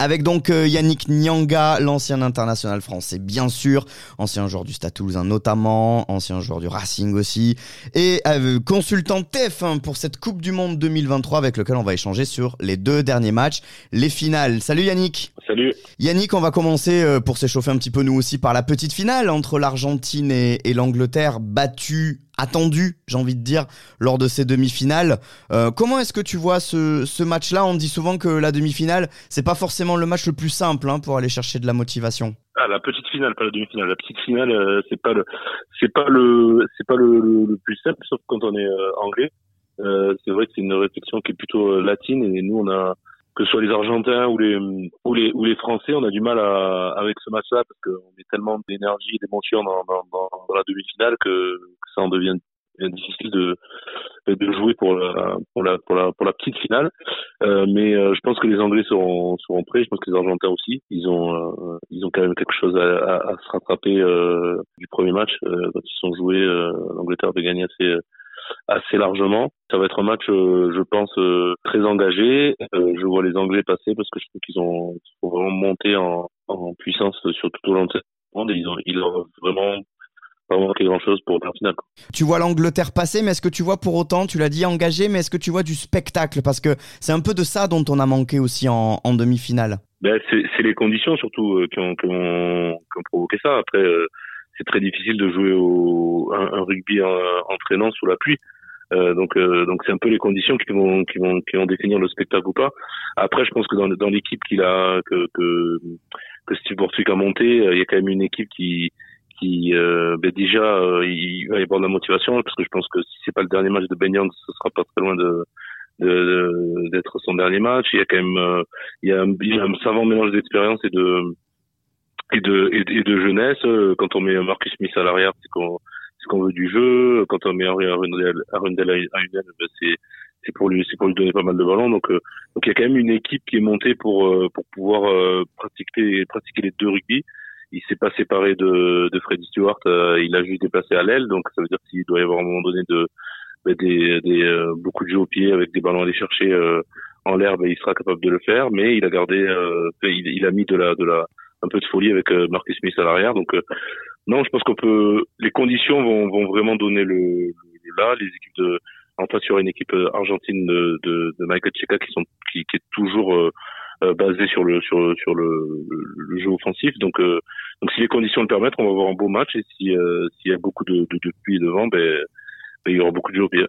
Avec donc euh, Yannick Nyanga, l'ancien international français, bien sûr, ancien joueur du Stade Toulousain notamment, ancien joueur du Racing aussi, et euh, consultant TF1 pour cette Coupe du Monde 2023 avec lequel on va échanger sur les deux derniers matchs, les finales. Salut Yannick. Salut. Yannick, on va commencer euh, pour s'échauffer un petit peu nous aussi par la petite finale entre l'Argentine et, et l'Angleterre, battue attendu, j'ai envie de dire, lors de ces demi-finales. Euh, comment est-ce que tu vois ce, ce match-là? On dit souvent que la demi-finale, c'est pas forcément le match le plus simple hein, pour aller chercher de la motivation. Ah, la petite finale, pas la demi-finale. La petite finale, euh, c'est pas le, c'est pas le, c'est pas le, le, plus simple, sauf quand on est euh, anglais. Euh, c'est vrai que c'est une réflexion qui est plutôt euh, latine et nous, on a, que ce soit les Argentins ou les, ou les, ou les Français, on a du mal à, avec ce match-là parce qu'on met tellement d'énergie d'émotion dans, dans, dans, la demi-finale que, ça en devient difficile de, de jouer pour la, petite finale. Euh, mais euh, je pense que les Anglais seront, prêts. Je pense que les Argentins aussi. Ils ont, euh, ils ont quand même quelque chose à, se rattraper euh, du premier match quand ils sont joués. L'Angleterre avait gagné assez largement. Ça va être un match, je pense, très engagé. Je vois les Anglais passer parce que je trouve qu'ils ont, vraiment monté en, puissance sur tout au long de cette et ils ont vraiment pas manqué grand chose pour la finale. Tu vois l'Angleterre passer, mais est-ce que tu vois pour autant, tu l'as dit engagé, mais est-ce que tu vois du spectacle? Parce que c'est un peu de ça dont on a manqué aussi en, en demi-finale. Ben, c'est les conditions surtout qui ont, qui, ont, qui, ont, provoqué ça. Après, c'est très difficile de jouer au, un, un rugby entraînant sous la pluie. Euh, donc euh, donc c'est un peu les conditions qui vont qui vont qui vont définir le spectacle ou pas. Après je pense que dans dans l'équipe qu'il a que que que Steve Borthwick a monté, euh, il y a quand même une équipe qui qui euh, ben déjà euh, il va y avoir de la motivation parce que je pense que si c'est pas le dernier match de Ben Young, ce sera pas très loin de d'être son dernier match. Il y a quand même il y a, il y a un savant mélange d'expérience et de et de, et, de jeunesse. Euh, quand on met Marcus Smith à l'arrière, c'est qu'on ce qu'on veut du jeu. Quand on met Henry Arundel, à une ben, c'est c'est pour lui c'est pour lui donner pas mal de ballons. Donc euh, donc il y a quand même une équipe qui est montée pour euh, pour pouvoir pratiquer pratiquer les deux rugby. Il s'est pas séparé de de Freddy Stewart. il a juste déplacé à l'aile. Donc ça veut dire qu'il doit y avoir à un moment donné de ben, des, des beaucoup de jeux au pied avec des ballons à aller chercher en l'air. Ben, il sera capable de le faire. Mais il a gardé il, il a mis de la de la un peu de folie avec euh, Marcus Smith à l'arrière. Donc euh, non, je pense qu'on peut. Les conditions vont, vont vraiment donner le, le, là. Les équipes de en face, il y aura une équipe euh, argentine de, de, de Michael Checa qui sont qui, qui est toujours euh, basée sur le sur sur le, jeu offensif. Donc donc si les conditions le permettent, on va avoir un beau match. Et si s'il y a beaucoup de, de, de pluie devant, ben, ben il y aura beaucoup de jeux.